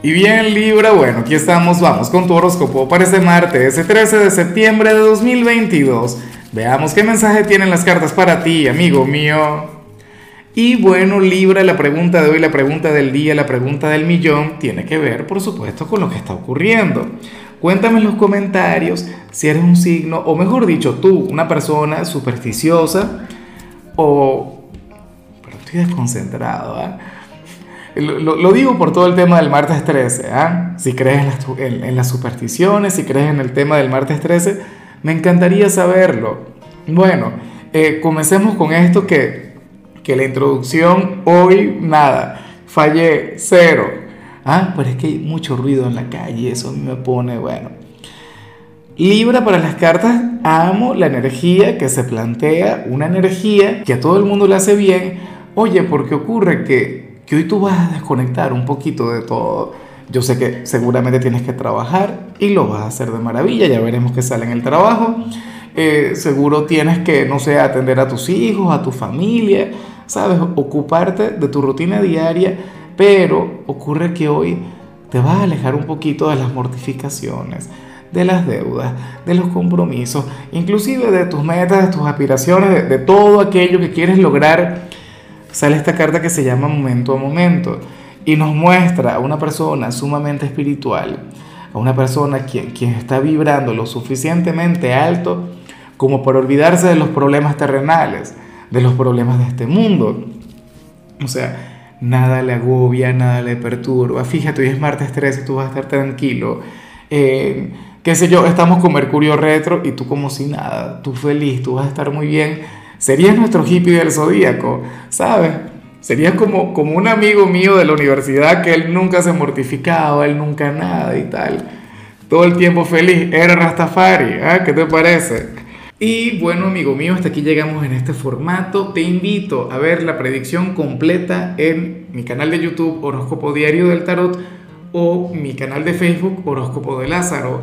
Y bien Libra, bueno, aquí estamos, vamos con tu horóscopo para este martes, ese 13 de septiembre de 2022. Veamos qué mensaje tienen las cartas para ti, amigo mío. Y bueno, Libra, la pregunta de hoy, la pregunta del día, la pregunta del millón, tiene que ver, por supuesto, con lo que está ocurriendo. Cuéntame en los comentarios si eres un signo, o mejor dicho, tú, una persona supersticiosa, o... Pero estoy desconcentrado, ¿eh? Lo, digo por todo el tema del martes 13, ¿ah? Si crees en las, supersticiones, si crees en el tema del martes 13, me encantaría saberlo. Bueno, eh, comencemos con esto que, que la introducción hoy, nada, fallé, cero. ¿Ah? Pero es que hay mucho ruido en la calle, eso a mí me pone, bueno. Libra para las cartas, amo la energía que se plantea, una energía que a todo el mundo le hace bien. Oye, porque ocurre que que hoy tú vas a desconectar un poquito de todo. Yo sé que seguramente tienes que trabajar y lo vas a hacer de maravilla, ya veremos qué sale en el trabajo. Eh, seguro tienes que, no sé, atender a tus hijos, a tu familia, ¿sabes? Ocuparte de tu rutina diaria, pero ocurre que hoy te vas a alejar un poquito de las mortificaciones, de las deudas, de los compromisos, inclusive de tus metas, de tus aspiraciones, de todo aquello que quieres lograr sale esta carta que se llama Momento a Momento y nos muestra a una persona sumamente espiritual, a una persona quien, quien está vibrando lo suficientemente alto como para olvidarse de los problemas terrenales, de los problemas de este mundo. O sea, nada le agobia, nada le perturba. Fíjate, hoy es martes 13, tú vas a estar tranquilo. Eh, qué sé yo, estamos con Mercurio retro y tú como si nada, tú feliz, tú vas a estar muy bien Serías nuestro hippie del zodíaco, ¿sabes? Serías como, como un amigo mío de la universidad que él nunca se mortificaba, él nunca nada y tal. Todo el tiempo feliz. Era Rastafari, ¿eh? ¿qué te parece? Y bueno, amigo mío, hasta aquí llegamos en este formato. Te invito a ver la predicción completa en mi canal de YouTube Horóscopo Diario del Tarot o mi canal de Facebook Horóscopo de Lázaro.